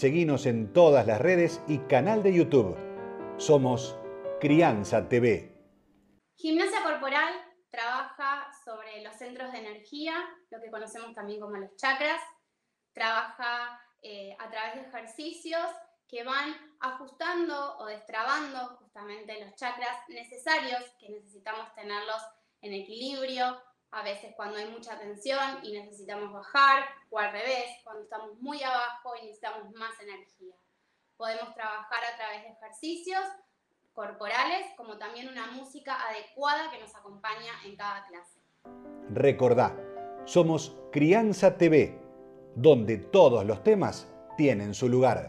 Seguinos en todas las redes y canal de YouTube. Somos Crianza TV. Gimnasia corporal trabaja sobre los centros de energía, lo que conocemos también como los chakras. Trabaja eh, a través de ejercicios que van ajustando o destrabando justamente los chakras necesarios que necesitamos tenerlos en equilibrio, a veces cuando hay mucha tensión y necesitamos bajar, o al revés, cuando estamos muy abajo y necesitamos más energía. Podemos trabajar a través de ejercicios corporales, como también una música adecuada que nos acompaña en cada clase. Recordá, somos Crianza TV, donde todos los temas tienen su lugar.